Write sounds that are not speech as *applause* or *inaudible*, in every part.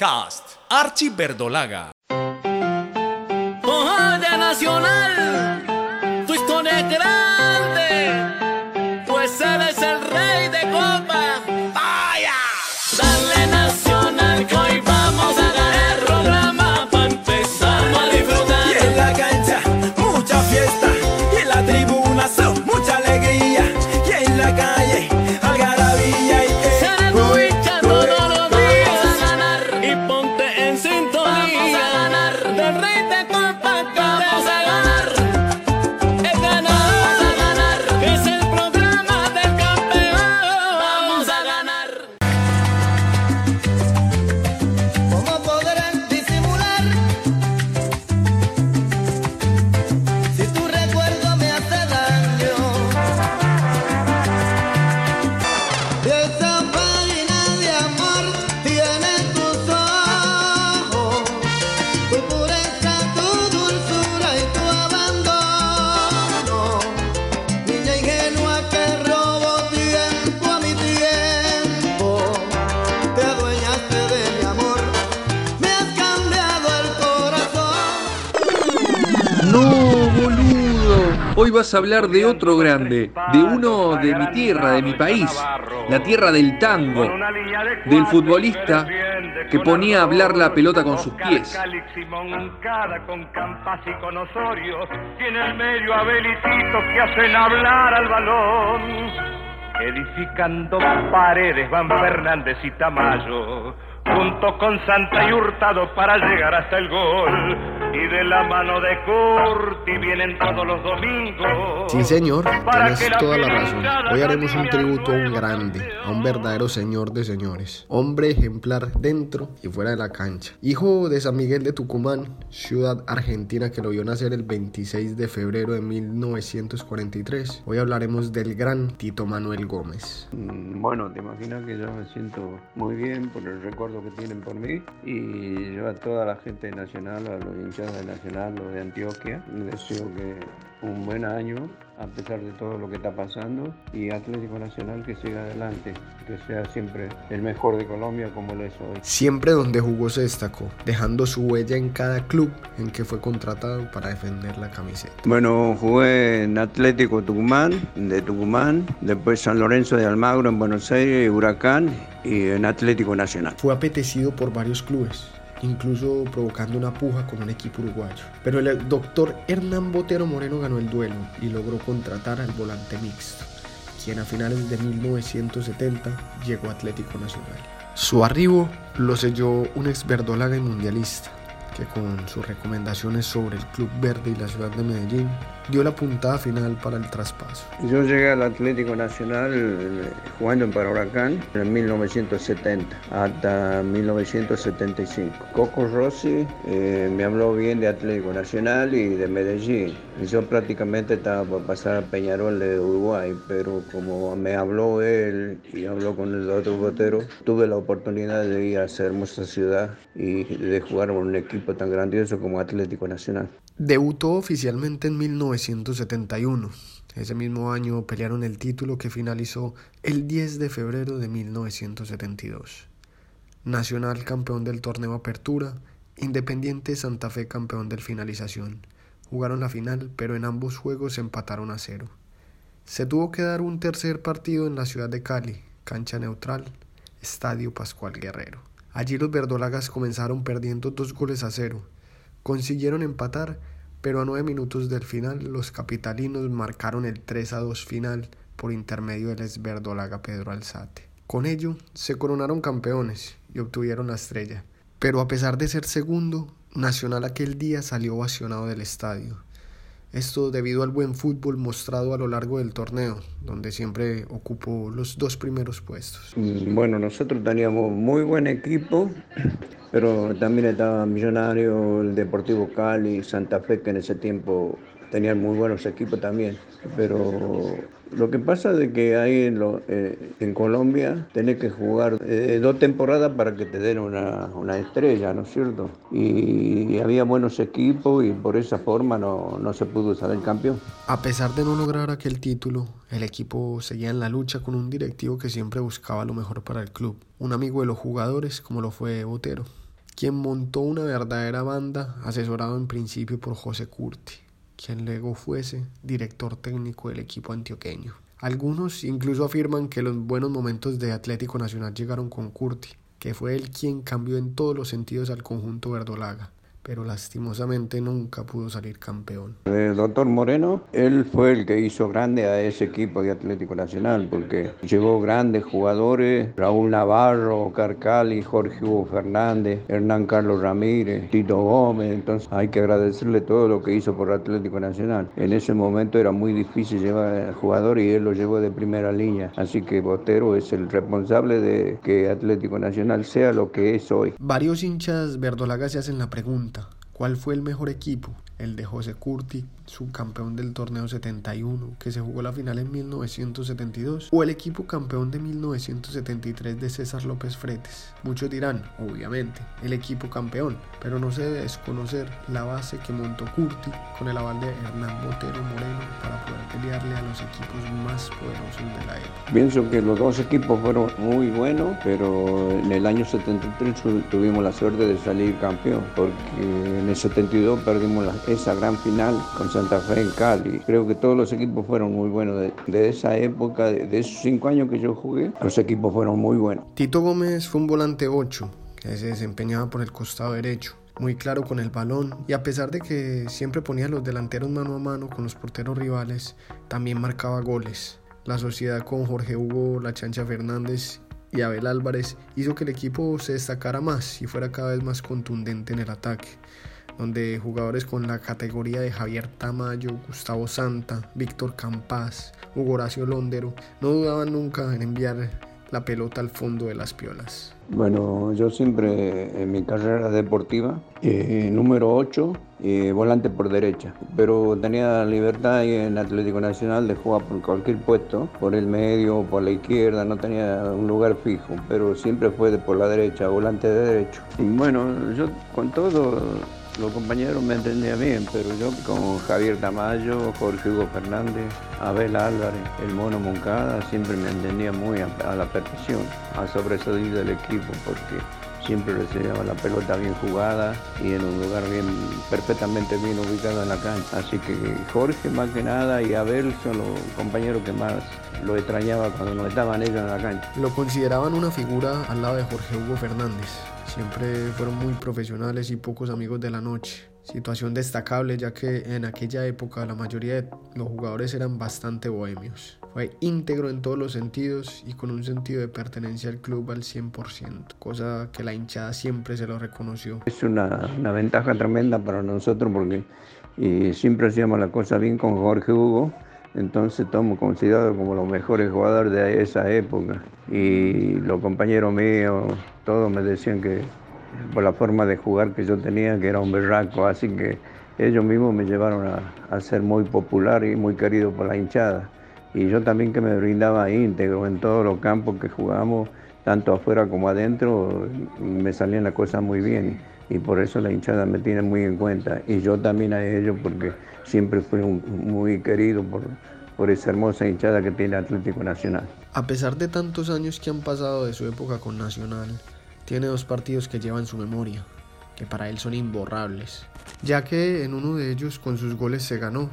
Podcast Archie Verdolaga. Nacional, No, boludo. Hoy vas a hablar de otro grande, de uno de mi tierra, de mi país, la tierra del tango, del futbolista que ponía a hablar la pelota con sus pies. Edificando paredes van Fernández y Tamayo, junto con Santa y Hurtado para llegar hasta el gol. Y de la mano de Curti vienen todos los domingos. Sí, señor, tienes toda la razón. Hoy haremos un tributo a un grande, a un verdadero señor de señores. Hombre ejemplar dentro y fuera de la cancha. Hijo de San Miguel de Tucumán, ciudad argentina que lo vio nacer el 26 de febrero de 1943. Hoy hablaremos del gran Tito Manuel Gómez. Mm, Bueno, te imaginas que yo me siento muy bien por el recuerdo que tienen por mí y yo a toda la gente Nacional, a los hinchas de Nacional, los de Antioquia, les deseo que un buen año a pesar de todo lo que está pasando y Atlético Nacional que siga adelante, que sea siempre el mejor de Colombia como lo es hoy. Siempre donde jugó se destacó, dejando su huella en cada club en que fue contratado para defender la camiseta. Bueno, jugué en Atlético Tucumán, de Tucumán, después San Lorenzo de Almagro en Buenos Aires, Huracán y en Atlético Nacional. Fue apetecido por varios clubes, incluso provocando una puja con un equipo uruguayo. Pero el doctor Hernán Botero Moreno ganó el duelo y logró contratar al volante mixto, quien a finales de 1970 llegó a Atlético Nacional. Su arribo lo selló un ex verdolaga y mundialista, que con sus recomendaciones sobre el Club Verde y la ciudad de Medellín dio la puntada final para el traspaso. Yo llegué al Atlético Nacional eh, jugando en para Huracán en 1970 hasta 1975. Coco Rossi eh, me habló bien de Atlético Nacional y de Medellín. Yo prácticamente estaba por pasar a Peñarol de Uruguay, pero como me habló él y habló con el otro botero, tuve la oportunidad de ir a esa hermosa ciudad y de jugar en un equipo tan grandioso como Atlético Nacional. Debutó oficialmente en 1971. Ese mismo año pelearon el título que finalizó el 10 de febrero de 1972. Nacional campeón del torneo Apertura, Independiente Santa Fe campeón del finalización. Jugaron la final, pero en ambos juegos empataron a cero. Se tuvo que dar un tercer partido en la ciudad de Cali, cancha neutral, Estadio Pascual Guerrero. Allí los verdolagas comenzaron perdiendo dos goles a cero. Consiguieron empatar, pero a nueve minutos del final los capitalinos marcaron el 3 a 2 final por intermedio del esverdolaga Pedro Alzate. Con ello se coronaron campeones y obtuvieron la estrella. Pero a pesar de ser segundo, Nacional aquel día salió ovacionado del estadio. Esto debido al buen fútbol mostrado a lo largo del torneo, donde siempre ocupó los dos primeros puestos. Mm, Bueno, nosotros teníamos muy buen equipo, pero también estaba Millonario, el Deportivo Cali, Santa Fe, que en ese tiempo tenían muy buenos equipos también. Pero lo que pasa es que lo- eh, en Colombia tenés que jugar eh, dos temporadas para que te den una, una estrella, ¿no es cierto? Y, había buenos equipos y por esa forma no, no se pudo salir campeón. A pesar de no lograr aquel título, el equipo seguía en la lucha con un directivo que siempre buscaba lo mejor para el club, un amigo de los jugadores como lo fue Botero. quien montó una verdadera banda asesorado en principio por José Curti, quien luego fuese director técnico del equipo antioqueño. Algunos incluso afirman que los buenos momentos de Atlético Nacional llegaron con Curti, que fue él quien cambió en todos los sentidos al conjunto verdolaga pero lastimosamente nunca pudo salir campeón. El doctor Moreno, él fue el que hizo grande a ese equipo de Atlético Nacional, porque llevó grandes jugadores, Raúl Navarro, Carcali, Jorge Hugo Fernández, Hernán Carlos Ramírez, Tito Gómez, entonces hay que agradecerle todo lo que hizo por Atlético Nacional. En ese momento era muy difícil llevar al jugador y él lo llevó de primera línea, así que Botero es el responsable de que Atlético Nacional sea lo que es hoy. Varios hinchas verdolagas se hacen la pregunta, ¿Cuál fue el mejor equipo? El de José Curti, subcampeón del torneo 71, que se jugó la final en 1972, o el equipo campeón de 1973 de César López Fretes. Muchos dirán, obviamente, el equipo campeón, pero no se debe desconocer la base que montó Curti con el aval de Hernán Botero Moreno para poder pelearle a los equipos más poderosos de la época. Pienso que los dos equipos fueron muy buenos, pero en el año 73 tuvimos la suerte de salir campeón, porque en el 72 perdimos esa gran final con Santa Fe en Cali. Creo que todos los equipos fueron muy buenos de, de esa época, de, de, esos cinco años que yo jugué, los equipos fueron muy buenos. Tito Gómez fue un volante 8 que se desempeñaba por el costado derecho muy claro con el balón y a pesar de que siempre ponía a los delanteros mano a mano con los porteros rivales, también marcaba goles. La sociedad con Jorge Hugo La Chancha Fernández y Abel Álvarez hizo que el equipo se destacara más y fuera cada vez más contundente en el ataque donde jugadores con la categoría de Javier Tamayo, Gustavo Santa, Víctor Campas, Hugo Horacio Londero, no dudaban nunca en enviar la pelota al fondo de las piolas. Bueno, yo siempre en mi carrera deportiva, eh, número 8, eh, volante por derecha, pero tenía libertad en Atlético Nacional de jugar por cualquier puesto, por el medio por la izquierda, no tenía un lugar fijo, pero siempre fue por la derecha, volante de derecho. Y bueno, yo con todo los compañeros me entendían bien, pero yo con Javier Tamayo, Jorge Hugo Fernández, Abel Álvarez, el Mono Moncada, siempre me entendía muy a, la perfección, ha sobresalido el equipo porque siempre recibíamos la pelota bien jugada y en un lugar bien perfectamente bien ubicado en la cancha. Así que Jorge más que nada y Abel son los compañeros que más lo extrañaba cuando no estaban ellos en la cancha. Lo consideraban una figura al lado de Jorge Hugo Fernández. Siempre fueron muy profesionales y pocos amigos de la noche. Situación destacable ya que en aquella época la mayoría de los jugadores eran bastante bohemios. Fue íntegro en todos los sentidos y con un sentido de pertenencia al club al 100%, cosa que la hinchada siempre se lo reconoció. Es una, ventaja tremenda para nosotros porque siempre hacíamos la cosa bien con Jorge Hugo entonces estamos considerados como los mejores jugadores de esa época. Y los compañeros míos, todos me decían que por la forma de jugar que yo tenía, que era un berraco, así que ellos mismos me llevaron a, a ser muy popular y muy querido por la hinchada. Y yo también que me brindaba íntegro en todos los campos que jugamos, tanto afuera como adentro, me salían las cosas muy bien y por eso la hinchada me tiene muy en cuenta y yo también a ellos porque siempre fui un, muy querido por, por esa hermosa hinchada que tiene Atlético Nacional. A pesar de tantos años que han pasado de su época con Nacional, tiene dos partidos que lleva en su memoria, que para él son imborrables, ya que en uno de ellos con sus goles se ganó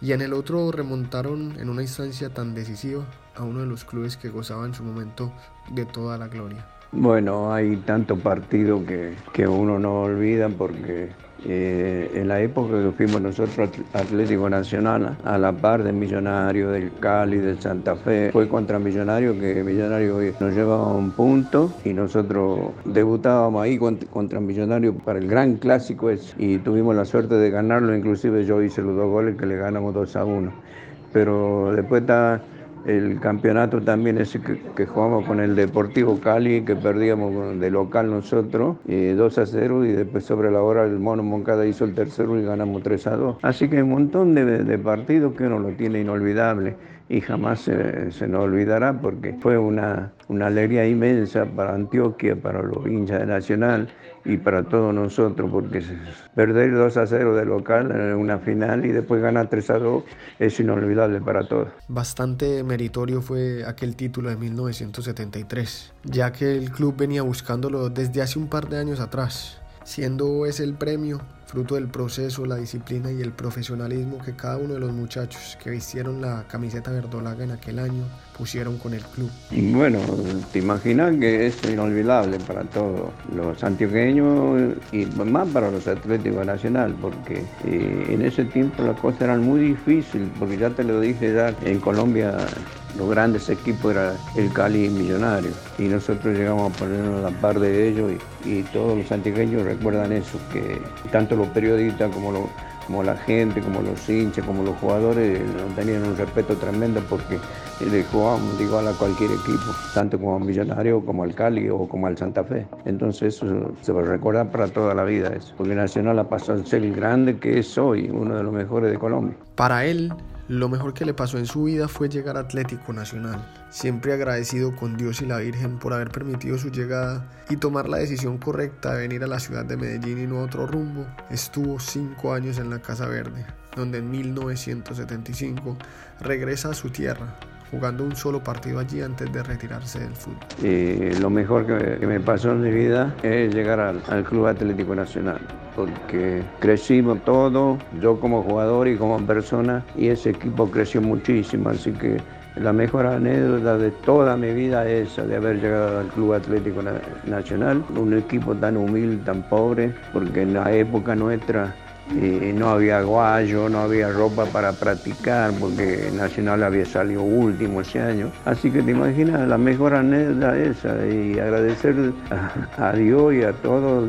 y en el otro remontaron en una instancia tan decisiva a uno de los clubes que gozaba en su momento de toda la gloria. Bueno, hay tanto partido que, que uno no olvida porque eh, en la época que fuimos nosotros Atlético Nacional, a la par del Millonario, del Cali, del Santa Fe, fue contra Millonario que Millonario nos llevaba un punto y nosotros debutábamos ahí contra, contra Millonario para el gran clásico ese y tuvimos la suerte de ganarlo, inclusive yo hice los dos goles que le ganamos 2 a 1. Pero después está el campeonato también ese que, que, jugamos con el Deportivo Cali, que perdíamos de local nosotros, eh, 2 a 0, y después sobre la hora el Mono Moncada hizo el tercero y ganamos 3 a 2. Así que un montón de partidos que uno lo tiene inolvidable. Y jamás se, se nos olvidará porque fue una, una alegría inmensa para Antioquia, para los hinchas de Nacional y para todos nosotros, porque perder 2 a 0 de local en una final y después ganar 3 a 2 es inolvidable para todos. Bastante meritorio fue aquel título de 1973, ya que el club venía buscándolo desde hace un par de años atrás, siendo ese el premio fruto del proceso, la disciplina y el profesionalismo que cada uno de los muchachos que vistieron la camiseta verdolaga en aquel año pusieron con el club. Bueno, te imaginas que es inolvidable para todos los antioqueños y más para los atléticos nacional, porque eh, en ese tiempo las cosas eran muy difíciles, porque ya te lo dije, ya en Colombia los grandes equipos eran el Cali Millonario y nosotros llegamos a ponernos a la par de ellos y, y todos los antioqueños recuerdan eso, que tanto los periodistas como los como la gente, como los hinchas, como los jugadores, tenían un respeto tremendo porque le jugábamos igual a cualquier equipo, tanto como al Millonario, como al Cali o como al Santa Fe. Entonces eso se va a recordar para toda la vida eso, porque Nacional ha pasado a ser el grande que es hoy, uno de los mejores de Colombia. Para él, lo mejor que le pasó en su vida fue llegar a Atlético Nacional, siempre agradecido con Dios y la Virgen por haber permitido su llegada y tomar la decisión correcta de venir a la ciudad de Medellín y no a otro rumbo. Estuvo cinco años en la Casa Verde, donde en 1975 regresa a su tierra, jugando un solo partido allí antes de retirarse del fútbol. Eh, lo mejor que, me pasó en mi vida es llegar al, Club Atlético Nacional porque crecimos todos, yo como jugador y como persona, y ese equipo creció muchísimo, así que la mejor anécdota de toda mi vida es de haber llegado al Club Atlético Nacional, un equipo tan humilde, tan pobre, porque en la época nuestra y no había guayo, no había ropa para practicar porque Nacional había salido último ese año. Así que te imaginas, la mejor anécdota esa y agradecer a, a Dios y a toda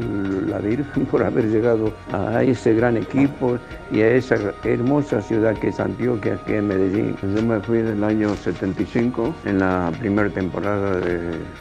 la Virgen *laughs* por haber llegado a ese gran equipo y a esa hermosa ciudad que es Antioquia, que es Medellín. Yo me fui en el año 75, en la primera temporada de,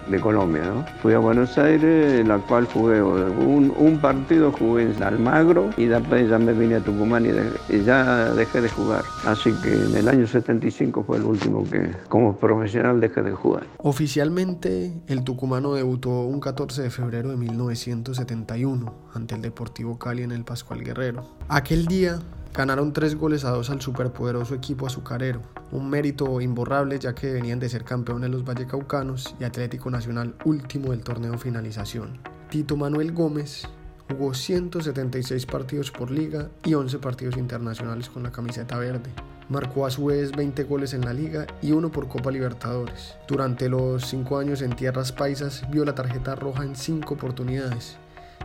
de Colombia. ¿no? Fui a Buenos Aires, en la cual jugué un, un partido, jugué en Almagro y después ya me vine a Tucumán y, y, ya dejé de jugar. Así que en el año 75 fue el último que como profesional dejé de jugar. Oficialmente el tucumano debutó un 14 de febrero de 1971 ante el Deportivo Cali en el Pascual Guerrero. Aquel día Ganaron tres goles a dos al superpoderoso equipo azucarero, un mérito imborrable ya que venían de ser campeones los Vallecaucanos y Atlético Nacional último del torneo finalización. Tito Manuel Gómez jugó 176 partidos por liga y 11 partidos internacionales con la camiseta verde. Marcó a su vez 20 goles en la liga y uno por Copa Libertadores. Durante los 5 años en tierras paisas vio la tarjeta roja en 5 oportunidades,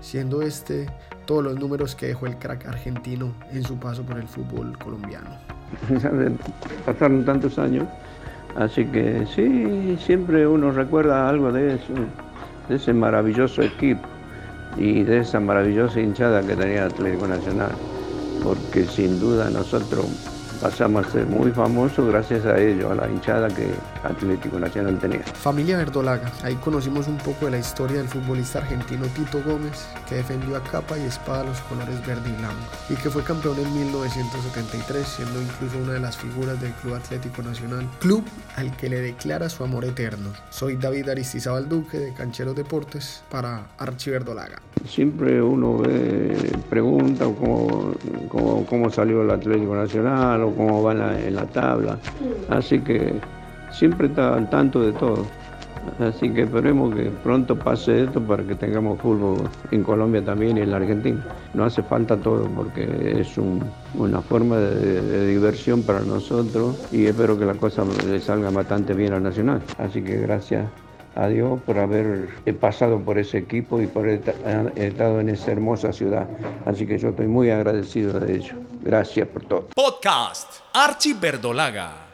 siendo este todos los números que dejó el crack argentino en su paso por el fútbol colombiano. *laughs* Pasaron tantos años, así que sí, siempre uno recuerda algo de de ese maravilloso equipo y de esa maravillosa hinchada que tenía Atlético Nacional, porque sin duda nosotros pasamos a ser muy famosos gracias a ellos, a la hinchada que Atlético Nacional tenía. Familia Verdolaga, ahí conocimos un poco de la historia del futbolista argentino Tito Gómez, que defendió a capa y espada los colores verde y blanco, y que fue campeón en 1973, siendo incluso una de las figuras del Club Atlético Nacional, club al que le declara su amor eterno. Soy David Aristizábal Duque de Cancheros Deportes para Archi Verdolaga. Siempre uno ve, pregunta cómo, cómo, salió el Atlético Nacional o cómo va en la, tabla. Así que siempre está al tanto de todo. Así que esperemos que pronto pase esto para que tengamos fútbol en Colombia también y en la Argentina. No hace falta todo porque es un, una forma de, de, diversión para nosotros y espero que la cosa le salga bastante bien al Nacional. Así que gracias a Dios por haber pasado por ese equipo y por haber estado en esa hermosa ciudad. Así que yo estoy muy agradecido de ello. Gracias por todo. Podcast Archie Verdolaga.